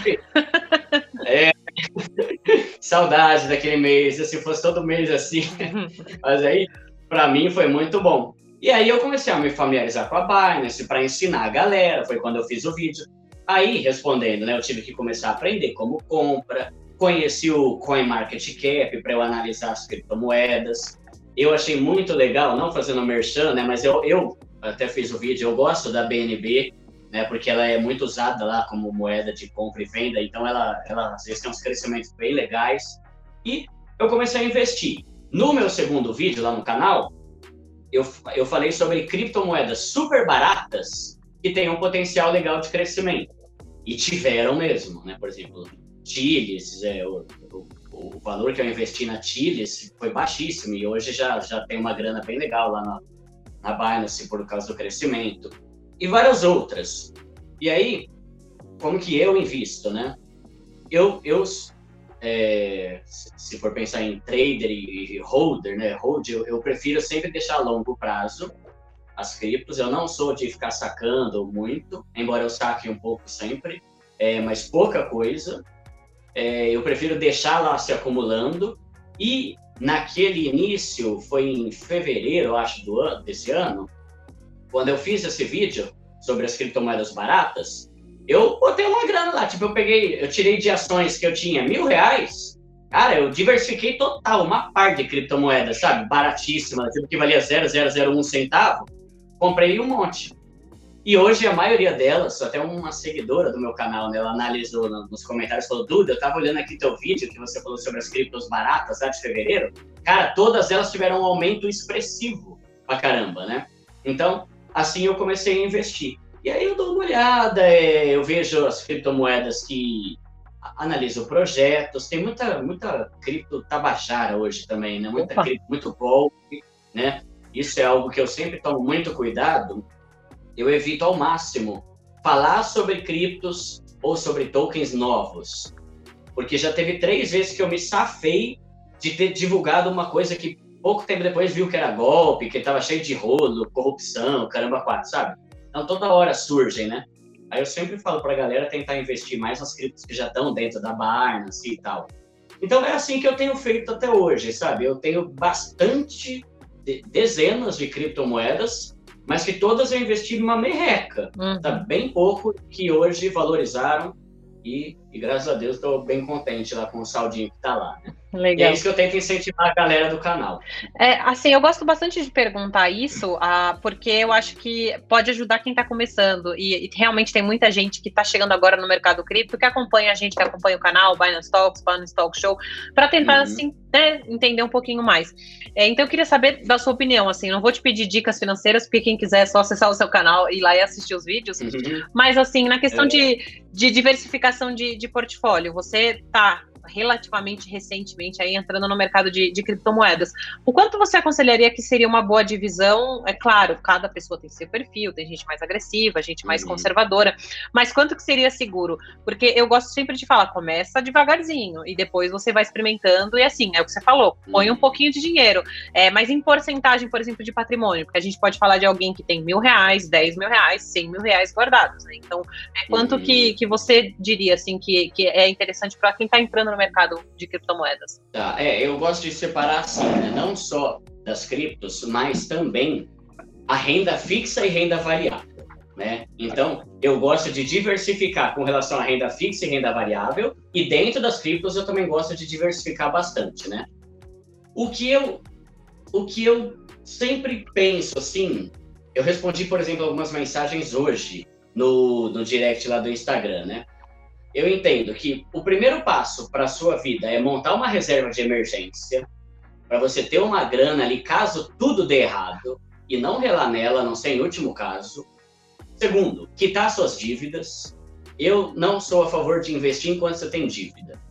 é, [LAUGHS] [LAUGHS] saudade daquele mês, se fosse todo mês assim. [LAUGHS] Mas aí, para mim, foi muito bom. E aí eu comecei a me familiarizar com a Binance para ensinar a galera, foi quando eu fiz o vídeo. Aí, respondendo, né, eu tive que começar a aprender como compra, conheci o CoinMarketCap para eu analisar as criptomoedas, eu achei muito legal, não fazendo merchan, né, mas eu, eu até fiz o vídeo, eu gosto da BNB, né, porque ela é muito usada lá como moeda de compra e venda, então ela, ela às vezes tem uns crescimentos bem legais. E eu comecei a investir. No meu segundo vídeo lá no canal, eu, eu falei sobre criptomoedas super baratas que têm um potencial legal de crescimento. E tiveram mesmo, né? Por exemplo, Chiles, é, o, o o valor que eu investi na Chiles foi baixíssimo e hoje já, já tem uma grana bem legal lá na, na Binance por causa do crescimento. E várias outras. E aí, como que eu invisto, né? Eu, eu é, se for pensar em trader e holder, né? Hold, eu, eu prefiro sempre deixar a longo prazo as criptos. Eu não sou de ficar sacando muito, embora eu saque um pouco sempre, é, mas pouca coisa é, eu prefiro deixar lá se acumulando. E naquele início, foi em fevereiro, acho, do ano, desse ano, quando eu fiz esse vídeo sobre as criptomoedas baratas, eu botei uma grana lá. Tipo, eu peguei, eu tirei de ações que eu tinha mil reais. Cara, eu diversifiquei total, uma parte de criptomoedas, sabe? Baratíssima, tipo que valia 0,001 centavo. Comprei um monte. E hoje a maioria delas, até uma seguidora do meu canal, né, ela analisou nos comentários, falou, Duda, eu tava olhando aqui teu vídeo que você falou sobre as criptos baratas lá de fevereiro. Cara, todas elas tiveram um aumento expressivo pra caramba, né? Então, assim eu comecei a investir. E aí eu dou uma olhada, é, eu vejo as criptomoedas que analiso projetos, tem muita, muita cripto tabajara hoje também, né? Muita cripto, muito golpe, né? Isso é algo que eu sempre tomo muito cuidado, eu evito ao máximo falar sobre criptos ou sobre tokens novos. Porque já teve três vezes que eu me safei de ter divulgado uma coisa que pouco tempo depois viu que era golpe, que estava cheio de rolo, corrupção, caramba, quatro, sabe? Então toda hora surgem, né? Aí eu sempre falo para a galera tentar investir mais nas criptos que já estão dentro da Binance e tal. Então é assim que eu tenho feito até hoje, sabe? Eu tenho bastante, dezenas de criptomoedas mas que todas eu investi numa merreca. Uhum. Tá bem pouco que hoje valorizaram e, e graças a Deus estou bem contente lá com o saldinho que está lá. Né? Legal. E é isso que eu tento incentivar a galera do canal. É, assim, eu gosto bastante de perguntar isso, uh, porque eu acho que pode ajudar quem está começando. E, e, realmente tem muita gente que está chegando agora no mercado cripto, que acompanha a gente, que acompanha o canal, Binance Talks, Binance Talk Show, para tentar, uhum. assim, né, entender um pouquinho mais. É, então, eu queria saber da sua opinião, assim, não vou te pedir dicas financeiras, porque quem quiser é só acessar o seu canal e ir lá e assistir os vídeos. Uhum. Mas, assim, na questão é. de, de diversificação de, de portfólio, você tá relativamente recentemente aí entrando no mercado de, de criptomoedas. O quanto você aconselharia que seria uma boa divisão? É claro, cada pessoa tem seu perfil, tem gente mais agressiva, gente mais uhum. conservadora, mas quanto que seria seguro? Porque eu gosto sempre de falar, começa devagarzinho e depois você vai experimentando e assim, é o que você falou, põe um uhum. pouquinho de dinheiro, é, mas em porcentagem, por exemplo, de patrimônio, porque a gente pode falar de alguém que tem mil reais, dez mil reais, cem mil reais guardados, né? Então, é, quanto uhum. que, que você diria, assim, que, que é interessante para quem está entrando no mercado de criptomoedas? Tá, é, eu gosto de separar assim, né? não só das criptos, mas também a renda fixa e renda variável. Né? Então, eu gosto de diversificar com relação à renda fixa e renda variável, e dentro das criptos eu também gosto de diversificar bastante, né? O que eu, o que eu sempre penso, assim, eu respondi, por exemplo, algumas mensagens hoje no, no direct lá do Instagram, né? Eu entendo que o primeiro passo para a sua vida é montar uma reserva de emergência, para você ter uma grana ali caso tudo dê errado, e não relar nela, não ser em último caso. Segundo, quitar suas dívidas. Eu não sou a favor de investir enquanto você tem dívida.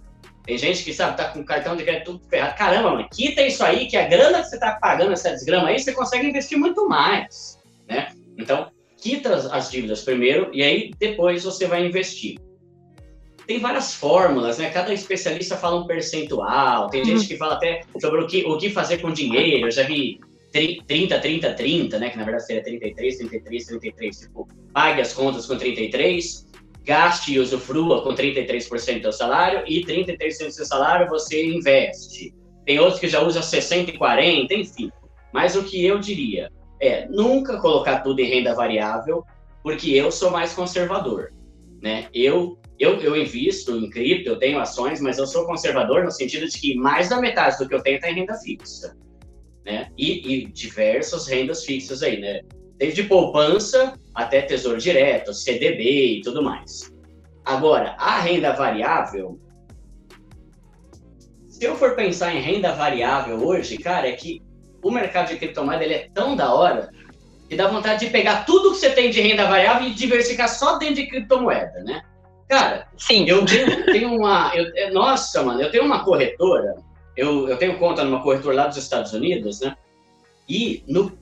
Tem gente que, sabe, tá com cartão de crédito tudo ferrado. Caramba, mano, quita isso aí, que a grana que você tá pagando, essa desgrama aí, você consegue investir muito mais, né? Então, quita as dívidas primeiro e aí depois você vai investir. Tem várias fórmulas, né? Cada especialista fala um percentual. Tem gente que fala até sobre o que, o que fazer com dinheiro. Eu já vi 30, 30, 30, né? Que na verdade seria 33, 33, 33. Tipo, pague as contas com 33, gaste e usufrua com 33% do seu salário e 33% do seu salário você investe. Tem outros que já usam 60 e 40, enfim. Mas o que eu diria é nunca colocar tudo em renda variável, porque eu sou mais conservador, né? Eu eu, eu invisto em cripto, eu tenho ações, mas eu sou conservador no sentido de que mais da metade do que eu tenho está em renda fixa, né? E, e diversas rendas fixas aí, né? Desde poupança até tesouro direto, CDB e tudo mais. Agora, a renda variável, se eu for pensar em renda variável hoje, cara, é que o mercado de criptomoeda ele é tão da hora que dá vontade de pegar tudo que você tem de renda variável e diversificar só dentro de criptomoeda, né? Cara, Sim. eu tenho, tenho uma. Eu, nossa, mano, eu tenho uma corretora, eu, eu tenho conta numa corretora lá dos Estados Unidos, né? E no,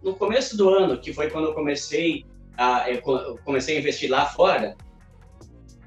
no começo do ano, que foi quando eu comecei a, eu comecei a investir lá fora,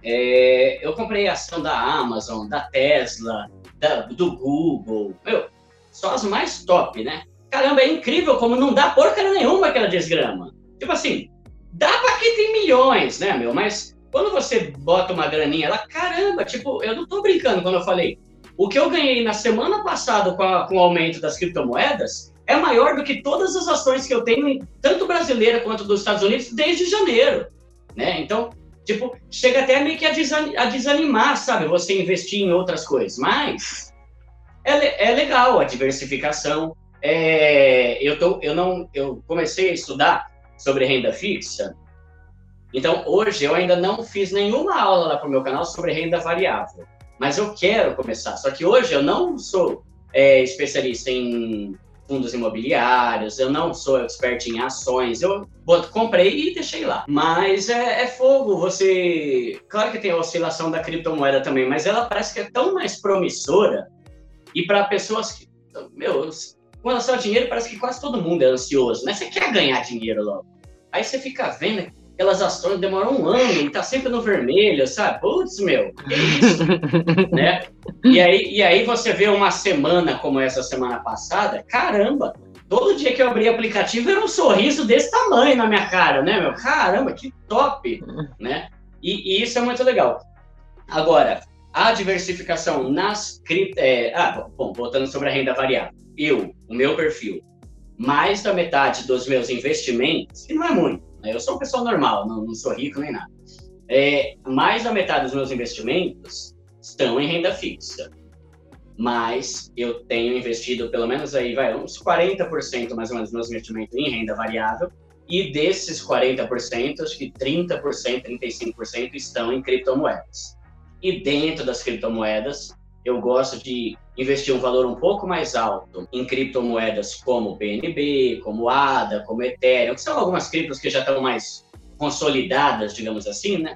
é, eu comprei ação da Amazon, da Tesla, da, do Google, meu, só as mais top, né? Caramba, é incrível como não dá porcaria nenhuma aquela desgrama. Tipo assim, dá pra que tem milhões, né, meu? Mas quando você bota uma graninha lá, caramba, tipo, eu não tô brincando quando eu falei. O que eu ganhei na semana passada com, a, com o aumento das criptomoedas é maior do que todas as ações que eu tenho, tanto brasileira quanto dos Estados Unidos, desde janeiro. Né? Então, tipo, chega até meio que a, desanimar, sabe? Você investir em outras coisas. Mas é, é legal a diversificação. É, eu, tô, eu, não, eu comecei a estudar sobre renda fixa então, hoje eu ainda não fiz nenhuma aula lá para o meu canal sobre renda variável, mas eu quero começar. Só que hoje eu não sou é, especialista em fundos imobiliários, eu não sou expert em ações, eu comprei e deixei lá. Mas é, é, fogo, você. Claro que tem a oscilação da criptomoeda também, mas ela parece que é tão mais promissora e para pessoas que. Meu, com relação ao dinheiro, parece que quase todo mundo é ansioso, né? Você quer ganhar dinheiro logo. Aí você fica vendo aquelas ações demoram um ano e tá sempre no vermelho, sabe? Putz, meu, que isso? [LAUGHS] né? E aí, e aí você vê uma semana como essa semana passada, caramba, todo dia que eu abri o aplicativo era um sorriso desse tamanho na minha cara, né, meu? Caramba, que top, né? E, e isso é muito legal. Agora, a diversificação nas cripto... É, ah, bom, voltando sobre a renda variável. Eu, o meu perfil, mais da metade dos meus investimentos, que não é muito, né? Eu sou uma pessoa normal, não, não sou rico nem nada. É, mais da metade dos meus investimentos estão em renda fixa. Mas eu tenho investido pelo menos aí, vai, uns 40% mais ou menos dos meus investimentos em renda variável. E desses 40%, acho que 30%, 35% estão em criptomoedas. E dentro das criptomoedas, eu gosto de investir um valor um pouco mais alto em criptomoedas como BNB, como ADA, como Ethereum, que são algumas criptos que já estão mais consolidadas, digamos assim, né?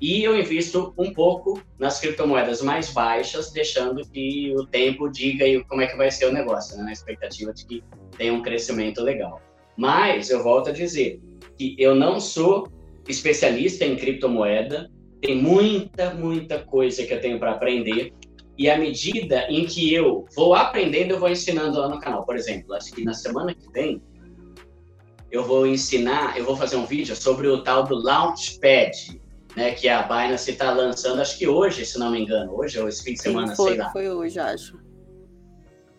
E eu invisto um pouco nas criptomoedas mais baixas, deixando que o tempo diga como é que vai ser o negócio, né? na expectativa de que tenha um crescimento legal. Mas eu volto a dizer que eu não sou especialista em criptomoeda, tem muita, muita coisa que eu tenho para aprender e à medida em que eu vou aprendendo, eu vou ensinando lá no canal. Por exemplo, acho que na semana que vem eu vou ensinar, eu vou fazer um vídeo sobre o tal do Launchpad, né, que a Binance está lançando, acho que hoje, se não me engano, hoje ou esse fim de semana, Sim, foi, sei lá. Foi hoje, acho.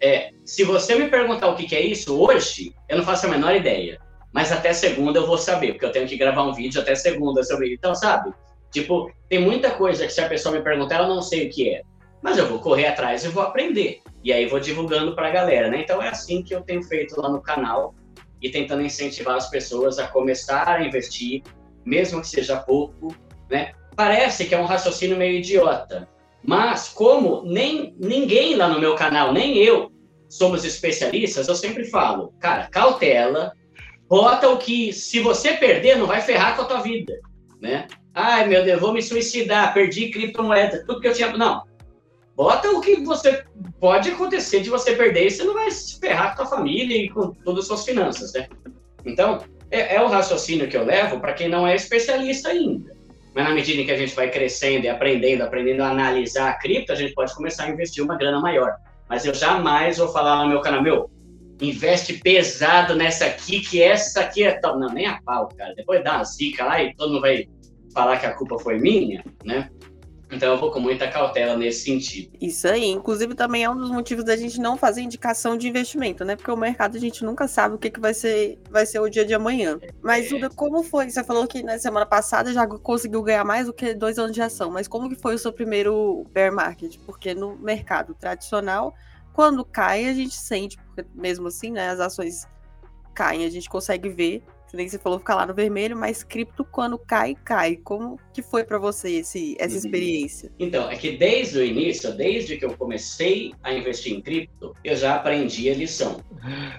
É, se você me perguntar o que, que é isso hoje, eu não faço a menor ideia. Mas até segunda eu vou saber, porque eu tenho que gravar um vídeo até segunda sobre isso. Então, sabe? Tipo, tem muita coisa que se a pessoa me perguntar, eu não sei o que é mas eu vou correr atrás e vou aprender. E aí vou divulgando para a galera, né? Então é assim que eu tenho feito lá no canal e tentando incentivar as pessoas a começar a investir, mesmo que seja pouco, né? Parece que é um raciocínio meio idiota, mas como nem ninguém lá no meu canal, nem eu, somos especialistas, eu sempre falo, cara, cautela, bota o que se você perder não vai ferrar com a tua vida, né? Ai, meu Deus, vou me suicidar, perdi criptomoeda, tudo que eu tinha, não bota o que você pode acontecer de você perder e você não vai se ferrar com a família e com todas as suas finanças, né? Então, é, é o raciocínio que eu levo para quem não é especialista ainda. Mas na medida em que a gente vai crescendo e aprendendo, aprendendo a analisar a cripto, a gente pode começar a investir uma grana maior. Mas eu jamais vou falar no meu canal, meu, investe pesado nessa aqui, que essa aqui é tal. Não, nem a pau, cara. Depois dá uma zica lá e todo mundo vai falar que a culpa foi minha, né? Então eu vou com muita cautela nesse sentido. Isso aí, inclusive também é um dos motivos da gente não fazer indicação de investimento, né? Porque o mercado a gente nunca sabe o que, que vai ser vai ser o dia de amanhã. Mas é. como foi? Você falou que na semana passada já conseguiu ganhar mais do que dois anos de ação, mas como que foi o seu primeiro bear market? Porque no mercado tradicional, quando cai, a gente sente, porque mesmo assim, né, as ações caem, a gente consegue ver que nem você falou, ficar lá no vermelho, mas cripto quando cai, cai. Como que foi para você esse, essa uhum. experiência? Então, é que desde o início, desde que eu comecei a investir em cripto, eu já aprendi a lição.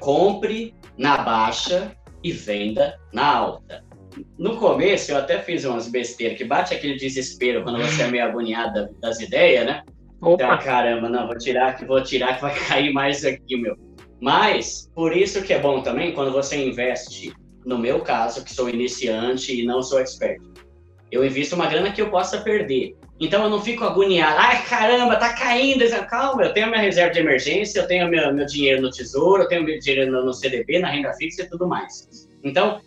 Compre na baixa e venda na alta. No começo, eu até fiz umas besteiras, que bate aquele desespero quando você é meio agoniado das ideias, né? Opa. Então, caramba, não, vou tirar que vou tirar que vai [LAUGHS] cair mais aqui, meu. Mas, por isso que é bom também, quando você investe no meu caso, que sou iniciante e não sou expert. Eu invisto uma grana que eu possa perder. Então eu não fico agoniado. Ai, caramba, tá caindo. Calma, eu tenho minha reserva de emergência, eu tenho meu, meu dinheiro no tesouro, eu tenho meu dinheiro no, no CDB, na renda fixa e tudo mais. Então,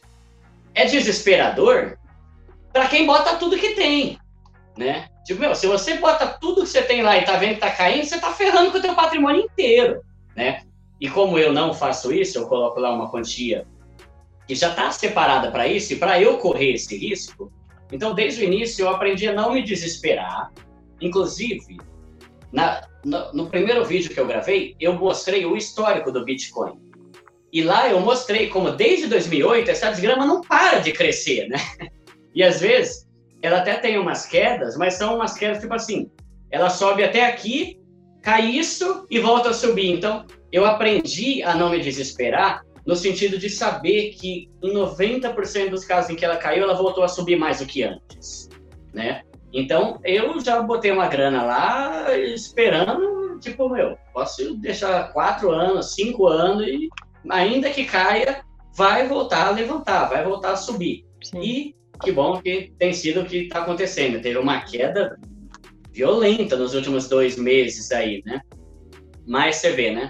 é desesperador para quem bota tudo que tem, né? Tipo, meu, se você bota tudo que você tem lá e tá vendo que tá caindo, você tá ferrando com o teu patrimônio inteiro, né? E como eu não faço isso, eu coloco lá uma quantia que já está separada para isso, e para eu correr esse risco, então desde o início eu aprendi a não me desesperar. Inclusive, na, no, no primeiro vídeo que eu gravei, eu mostrei o histórico do Bitcoin. E lá eu mostrei como desde 2008 essa desgrama não para de crescer, né? [LAUGHS] E às vezes ela até tem umas quedas, mas são umas quedas tipo assim, ela sobe até aqui, cai isso e volta a subir. Então eu aprendi a não me desesperar no sentido de saber que em 90% dos casos em que ela caiu, ela voltou a subir mais do que antes, né? Então, eu já botei uma grana lá esperando, tipo, meu, posso deixar quatro anos, cinco anos e ainda que caia, vai voltar a levantar, vai voltar a subir. Sim. E que bom que tem sido o que está acontecendo. Teve uma queda violenta nos últimos dois meses aí, né? Mas você vê, né?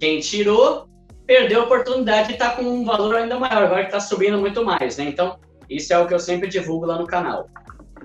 Quem tirou perdeu a oportunidade de estar com um valor ainda maior, agora que está subindo muito mais, né? Então, isso é o que eu sempre divulgo lá no canal.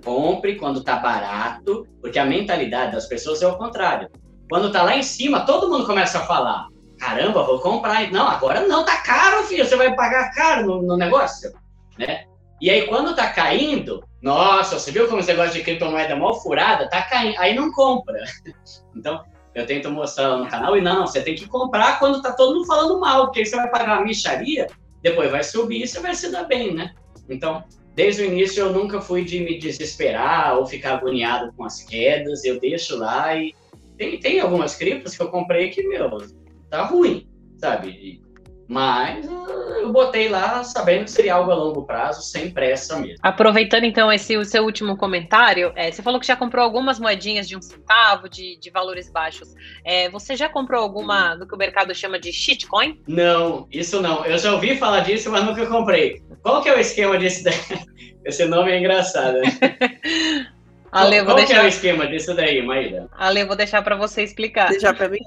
Compre quando está barato, porque a mentalidade das pessoas é o contrário. Quando está lá em cima, todo mundo começa a falar: caramba, vou comprar. Não, agora não, tá caro, filho, você vai pagar caro no, no negócio, né? E aí, quando tá caindo, nossa, você viu como esse negócio de criptomoeda é mal furada? Tá caindo, aí não compra. [LAUGHS] Então, eu tento mostrar lá no canal, e não, você tem que comprar quando tá todo mundo falando mal, porque você vai pagar uma micharia, depois vai subir e você vai se dar bem, né? Então, desde o início eu nunca fui de me desesperar ou ficar agoniado com as quedas, eu deixo lá e tem, tem algumas criptos que eu comprei que, meu, tá ruim, sabe? Mas eu botei lá sabendo que seria algo a longo prazo, sem pressa mesmo. Aproveitando então esse o seu último comentário, é, você falou que já comprou algumas moedinhas de um centavo, de, de valores baixos. É, você já comprou alguma do que o mercado chama de shitcoin? Não, isso não. Eu já ouvi falar disso, mas nunca comprei. Qual que é o esquema desse? [LAUGHS] Esse nome é engraçado. Né? [LAUGHS] Ale, vou Qual deixar... é o esquema disso daí, Maíra? Ale, vou deixar para você explicar. Deixar para mim?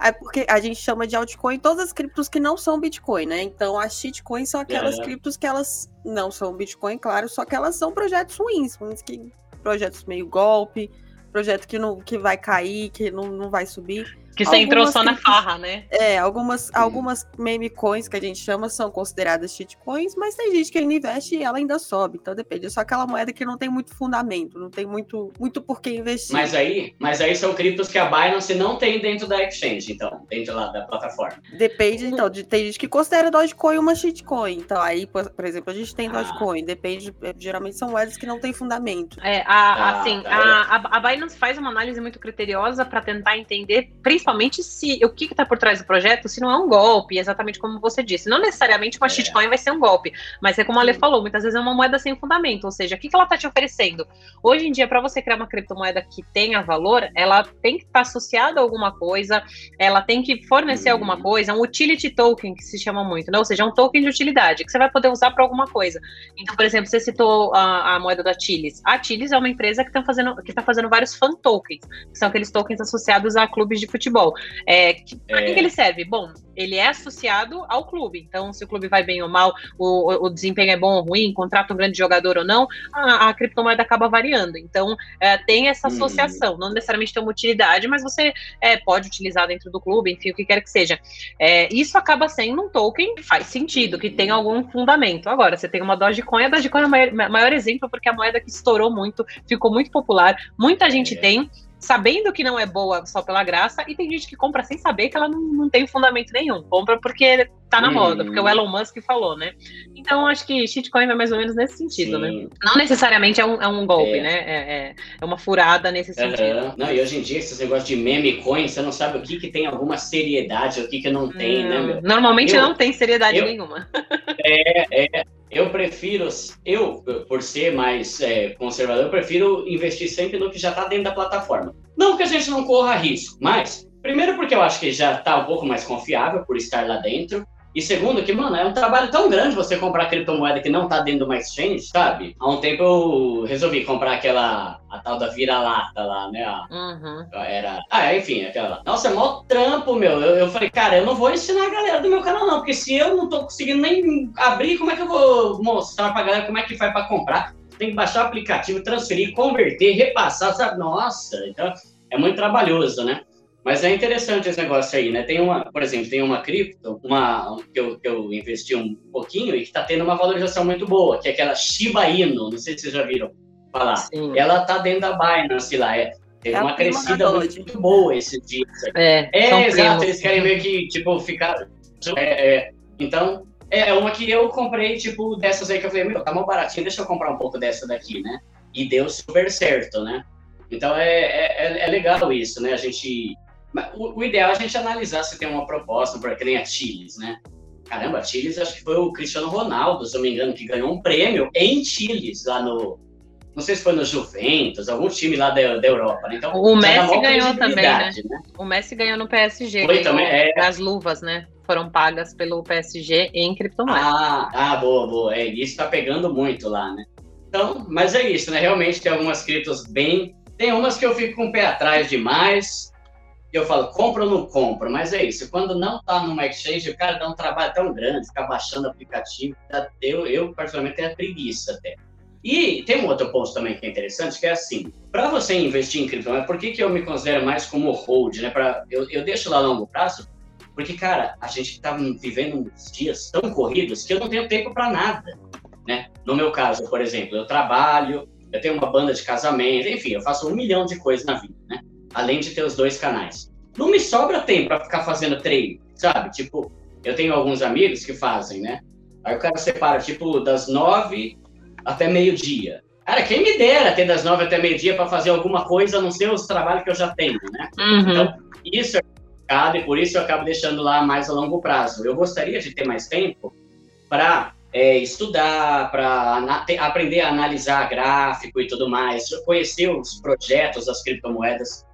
É porque a gente chama de altcoin todas as criptos que não são Bitcoin, né? Então as shitcoins são aquelas é. criptos que elas não são Bitcoin, claro, só que elas são projetos ruins, ruins que projetos meio golpe, projeto que não que vai cair, que não, não vai subir. Que você entrou só na farra, né? É, algumas, algumas meme coins que a gente chama são consideradas shitcoins, mas tem gente que ainda investe e ela ainda sobe. Então depende. É só aquela moeda que não tem muito fundamento, não tem muito, muito por que investir. Mas aí, mas aí são criptos que a Binance não tem dentro da exchange, então, dentro lá da plataforma. Depende, então, de, tem gente que considera Dogecoin uma shitcoin. Então, aí, por, por exemplo, a gente tem ah. Dogecoin. Depende, é, geralmente são moedas que não têm fundamento. É, a, ah, assim, tá. a, a, a Binance faz uma análise muito criteriosa para tentar entender, principalmente principalmente se o que está por trás do projeto, se não é um golpe, exatamente como você disse. Não necessariamente uma é. shitcoin vai ser um golpe, mas é como a Ale falou, muitas vezes é uma moeda sem fundamento, ou seja, o que, que ela está te oferecendo? Hoje em dia, para você criar uma criptomoeda que tenha valor, ela tem que estar tá associada a alguma coisa, ela tem que fornecer uhum. alguma coisa, um utility token, que se chama muito, né? Ou seja, um token de utilidade, que você vai poder usar para alguma coisa. Então, por exemplo, você citou a, a moeda da Chilis. A Chilis é uma empresa que está fazendo, que tá fazendo vários fan tokens, que são aqueles tokens associados a clubes de futebol. É, para é. que ele serve? Bom, ele é associado ao clube. Então, se o clube vai bem ou mal, o, o desempenho é bom ou ruim, contrata um grande jogador ou não, a, a criptomoeda acaba variando. Então, é, tem essa uhum. associação. Hum. Não necessariamente tem uma utilidade, mas você é, pode utilizar dentro do clube, enfim, o que quer que seja. É, isso acaba sendo um token que faz sentido, que tem algum fundamento. Agora, você tem uma Dogecoin, a Dogecoin é o maior, maior exemplo, porque é a moeda que estourou muito, ficou muito popular, muita gente é. tem sabendo que não é boa só pela graça, e tem gente que compra sem saber que ela não, não tem fundamento nenhum. Compra porque tá na hum. moda, porque o Elon Musk falou, né? Então acho que shitcoin vai mais ou menos nesse sentido, né? Sim. né? Não necessariamente é um, é um golpe, é. né? É, é, é, uma furada nesse sentido. Uhum. Não, e hoje em dia, esses negócios de meme coin, você não sabe o que, que tem alguma seriedade, o que, que não tem, né, hum, né, meu? Normalmente eu, não tem seriedade eu, nenhuma. É, é. Eu prefiro, eu, por ser mais é, conservador, eu prefiro investir sempre no que já está dentro da plataforma. Não que a gente não corra risco, mas, primeiro porque eu acho que já está um pouco mais confiável por estar lá dentro. E segundo, que, mano, é um trabalho tão grande você comprar criptomoeda que não tá dentro de uma exchange, sabe? Há um tempo eu resolvi comprar aquela, a tal da vira-lata lá, né? Uhum. Era. Ah, enfim, aquela lá. Nossa, é mó trampo, meu. Eu, eu falei, cara, eu não vou ensinar a galera do meu canal, não, porque se eu não tô conseguindo nem abrir, como é que eu vou mostrar pra galera como é que faz pra comprar? Tem que baixar o aplicativo, transferir, converter, repassar, sabe? Nossa, então é muito trabalhoso, né? Mas é interessante esse negócio aí, né? Tem uma, por exemplo, tem uma cripto, uma que eu, que eu investi um pouquinho e que está tendo uma valorização muito boa, que é aquela Shiba Inu, não sei se vocês já viram falar. Sim. Ela tá dentro da Binance lá, é, teve é uma crescida muito boa esses dias. É, é exato, primos. eles querem meio que, tipo, ficar... É, é, então, é uma que eu comprei, tipo, dessas aí que eu falei, meu, tá mal baratinho, deixa eu comprar um pouco dessa daqui, né? E deu super certo, né? Então é, é, é legal isso, né? A gente o, o, ideal é a gente analisar se tem uma proposta, para que nem a Chiles, né? Caramba, a Chiles acho que foi o Cristiano Ronaldo, se eu não me engano, que ganhou um prêmio em Chiles, lá no. Não sei se foi no Juventus, algum time lá da, da Europa, né? Então, o Messi ganhou também, né? né? O Messi ganhou no PSG. Foi também, é. As luvas, né? Foram pagas pelo PSG em criptomoedas. Ah, ah, boa, boa. É, isso tá pegando muito lá, né? Então, mas é isso, né? Realmente tem algumas criptos bem. Tem umas que eu fico com o pé atrás demais, eu falo, compra ou não compra, mas é isso. Quando não está numa exchange, o cara dá um trabalho tão grande, ficar baixando aplicativo, eu, eu particularmente tenho preguiça até. E tem um outro ponto também que é interessante, que é assim, para você investir em criptomoeda, por que, que eu me considero mais como hold, né? Pra, eu, eu deixo lá a longo prazo, porque, cara, a gente está vivendo uns dias tão corridos que eu não tenho tempo para nada, né? No meu caso, por exemplo, eu trabalho, eu tenho uma banda de casamento, enfim, eu faço um milhão de coisas na vida, né? Além de ter os dois canais. Não me sobra tempo para ficar fazendo treino, sabe? Tipo, eu tenho alguns amigos que fazem, né? Aí o cara separa, tipo, das nove até meio-dia. Cara, quem me dera ter das nove até meio-dia para fazer alguma coisa, a não ser os trabalhos que eu já tenho, né? Uhum. Então, isso é complicado e por isso eu acabo deixando lá mais a longo prazo. Eu gostaria de ter mais tempo para é, estudar, para aprender a analisar gráfico e tudo mais, conhecer os projetos das criptomoedas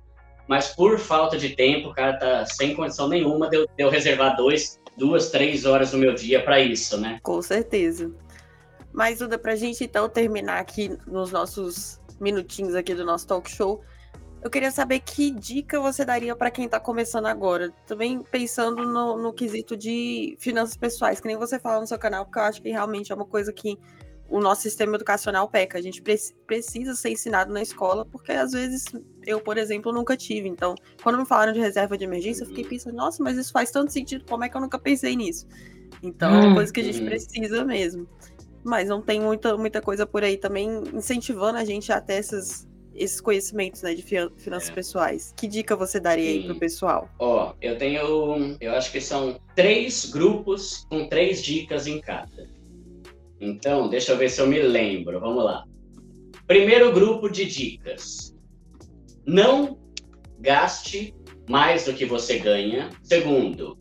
mas por falta de tempo, cara tá sem condição nenhuma de eu, de eu reservar dois, duas, três horas do meu dia para isso, né? Com certeza. Mas, Duda, pra gente então terminar aqui nos nossos minutinhos aqui do nosso talk show, eu queria saber que dica você daria para quem está começando agora. Também pensando no, no quesito de finanças pessoais, que nem você fala no seu canal, porque eu acho que realmente é uma coisa que o nosso sistema educacional peca. A gente pre precisa ser ensinado na escola, porque às vezes eu, por exemplo, nunca tive. Então, quando me falaram de reserva de emergência, eu fiquei pensando, nossa, mas isso faz tanto sentido, como é que eu nunca pensei nisso? Então, é uma coisa que a gente uhum. precisa mesmo. Mas não tem muita, muita coisa por aí também incentivando a gente a ter essas, esses conhecimentos né, de finanças é. pessoais. Que dica você daria Sim. aí pro pessoal? Ó, eu tenho. Eu acho que são três grupos com três dicas em cada. Então, deixa eu ver se eu me lembro. Vamos lá. Primeiro grupo de dicas. Não gaste mais do que você ganha. Segundo,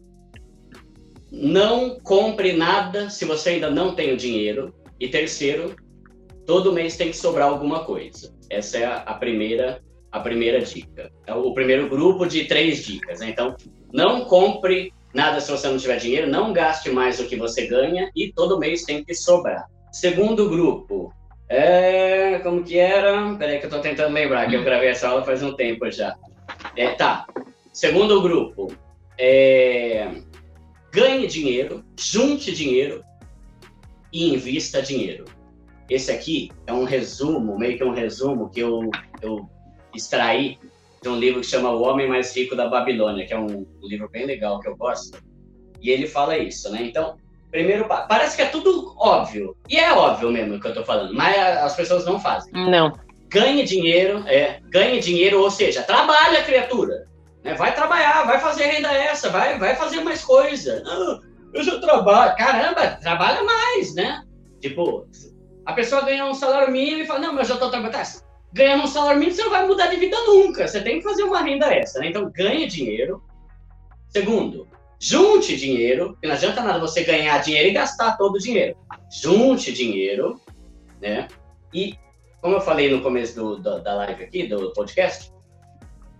não compre nada se você ainda não tem o dinheiro. E terceiro, todo mês tem que sobrar alguma coisa. Essa é a, primeira a primeira dica. É o primeiro grupo de três dicas. Né? Então, não compre nada se você não tiver dinheiro, não gaste mais do que você ganha e todo mês tem que sobrar. Segundo grupo, é, como que era? Peraí que eu tô tentando lembrar, que eu gravei essa aula faz um tempo já. É, tá. Segundo grupo, é, ganhe dinheiro, junte dinheiro e invista dinheiro. Esse aqui é um resumo, meio que um resumo que eu, eu extraí de um livro que chama O Homem Mais Rico da Babilônia, que é um, um livro bem legal que eu gosto. E ele fala isso, né? Então, primeiro, parece que é tudo óbvio. E é óbvio mesmo o que eu tô falando, mas as pessoas não fazem. Não. Ganhe dinheiro, é, ganhe dinheiro, ou seja, trabalha, criatura. Né? Vai trabalhar, vai fazer renda essa, vai, vai fazer mais coisa. Ah, eu já trabalho. Caramba, trabalha mais, né? Tipo, a pessoa ganha um salário mínimo e fala, não, mas eu já tô trabalhando. Tá, ganhando um salário mínimo, você não vai mudar de vida nunca. Você tem que fazer uma renda extra, né? Então, ganhe dinheiro. Segundo, junte dinheiro, não adianta nada você ganhar dinheiro e gastar todo o dinheiro. Junte dinheiro, né? E, como eu falei no começo do, do, da live aqui, do podcast,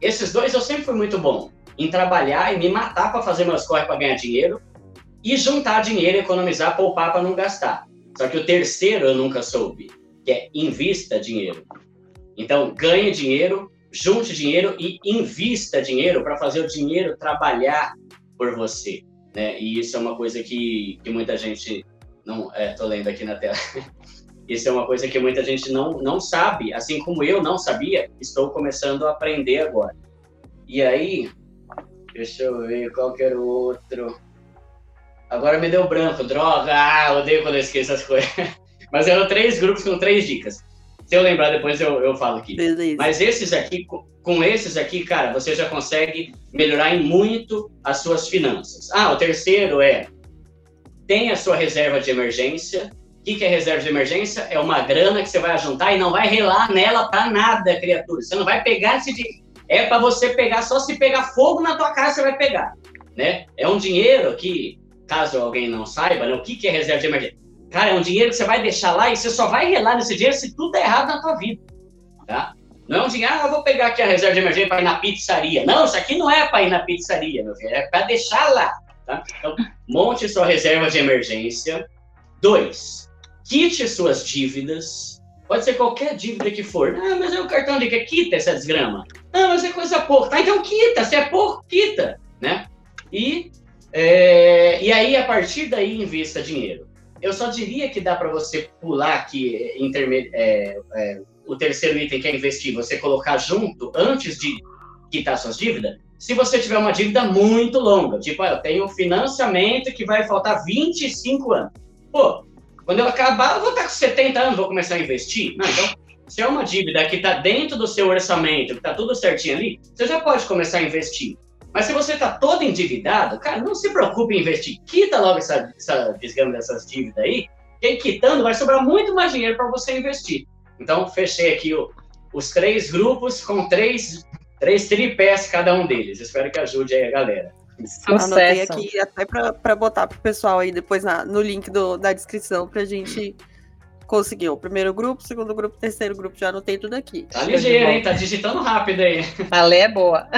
esses dois eu sempre fui muito bom em trabalhar e me matar para fazer meus corres para ganhar dinheiro e juntar dinheiro, economizar, poupar para não gastar. Só que o terceiro eu nunca soube, que é invista dinheiro. Então, ganhe dinheiro, junte dinheiro e invista dinheiro para fazer o dinheiro trabalhar por você. Né? E isso é uma coisa que, que muita gente não. É, tô lendo aqui na tela. [LAUGHS] Isso é uma coisa que muita gente não, não sabe, assim como eu não sabia, estou começando a aprender agora. E aí, deixa eu ver qual que era o outro. Agora me deu branco, droga, ah, odeio quando eu esqueço as coisas. [LAUGHS] Mas eram três grupos com três dicas. Se eu lembrar depois, eu, eu falo aqui. Beleza. Mas esses aqui, com esses aqui, cara, você já consegue melhorar em muito as suas finanças. Ah, o terceiro é tem a sua reserva de emergência. O que, que é reserva de emergência? É uma grana que você vai juntar e não vai relar nela para nada, criatura. Você não vai pegar esse dinheiro. É para você pegar, só se pegar fogo na tua casa você vai pegar. Né? É um dinheiro que, caso alguém não saiba, né, o que, que é reserva de emergência? Cara, é um dinheiro que você vai deixar lá e você só vai relar nesse dinheiro se tudo der errado na tua vida. Tá? Não é um dinheiro, ah, eu vou pegar aqui a reserva de emergência para ir na pizzaria. Não, isso aqui não é para ir na pizzaria, meu filho, é para deixar lá. Tá? Então, monte sua reserva de emergência. Dois, quite suas dívidas. Pode ser qualquer dívida que for. Ah, mas é o cartão de que quita essa desgrama. Ah, mas é coisa pouca. Tá, então quita. Se é pouco, quita. Né? E, é, e aí, a partir daí, invista dinheiro eu só diria que dá para você pular aqui é, é, é, o terceiro item que é investir, você colocar junto antes de quitar suas dívidas, se você tiver uma dívida muito longa, tipo, ah, eu tenho um financiamento que vai faltar 25 anos. Pô, quando eu acabar, eu vou estar com 70 anos, vou começar a investir? Não, então, se é uma dívida que está dentro do seu orçamento, que está tudo certinho ali, você já pode começar a investir. Mas se você está todo endividado, cara, não se preocupe em investir. Quita logo essa, essa desgrama dessas dívidas aí, que quitando vai sobrar muito mais dinheiro para você investir. Então, fechei aqui o, os três grupos com três, três tripés cada um deles. Espero que ajude aí a galera. Sucesso. Anotei aqui até para botar para o pessoal aí depois na, no link do, da descrição para a gente conseguir o primeiro grupo, segundo grupo, terceiro grupo. Já anotei tudo aqui. Tá ligeiro, hein? Tá digitando rápido aí. A lei é boa. [LAUGHS]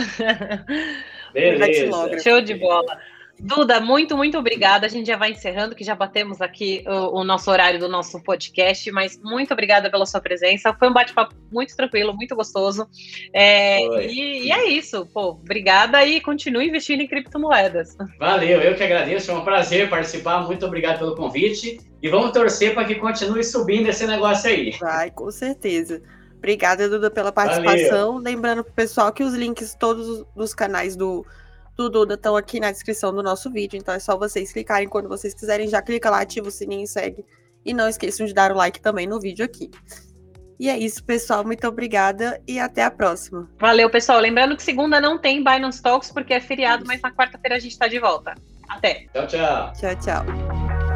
Beleza. Show de bola. Duda, muito, muito obrigada. A gente já vai encerrando, que já batemos aqui o, o, nosso horário do nosso podcast, mas muito obrigada pela sua presença. Foi um bate-papo muito tranquilo, muito gostoso. É, e, e, é isso, pô. Obrigada e continue investindo em criptomoedas. Valeu, eu que agradeço. Foi um prazer participar. Muito obrigado pelo convite. E vamos torcer para que continue subindo esse negócio aí. Vai, com certeza. Obrigada, Duda, pela participação. Valeu. Lembrando pro pessoal que os links todos dos canais do, do Duda estão aqui na descrição do nosso vídeo. Então é só vocês clicarem quando vocês quiserem. Já clica lá, ativa o sininho e segue. E não esqueçam de dar o like também no vídeo aqui. E é isso, pessoal. Muito obrigada e até a próxima. Valeu, pessoal. Lembrando que segunda não tem Binance Talks porque é feriado, mas na quarta-feira a gente está de volta. Até. Tchau, tchau. Tchau, tchau.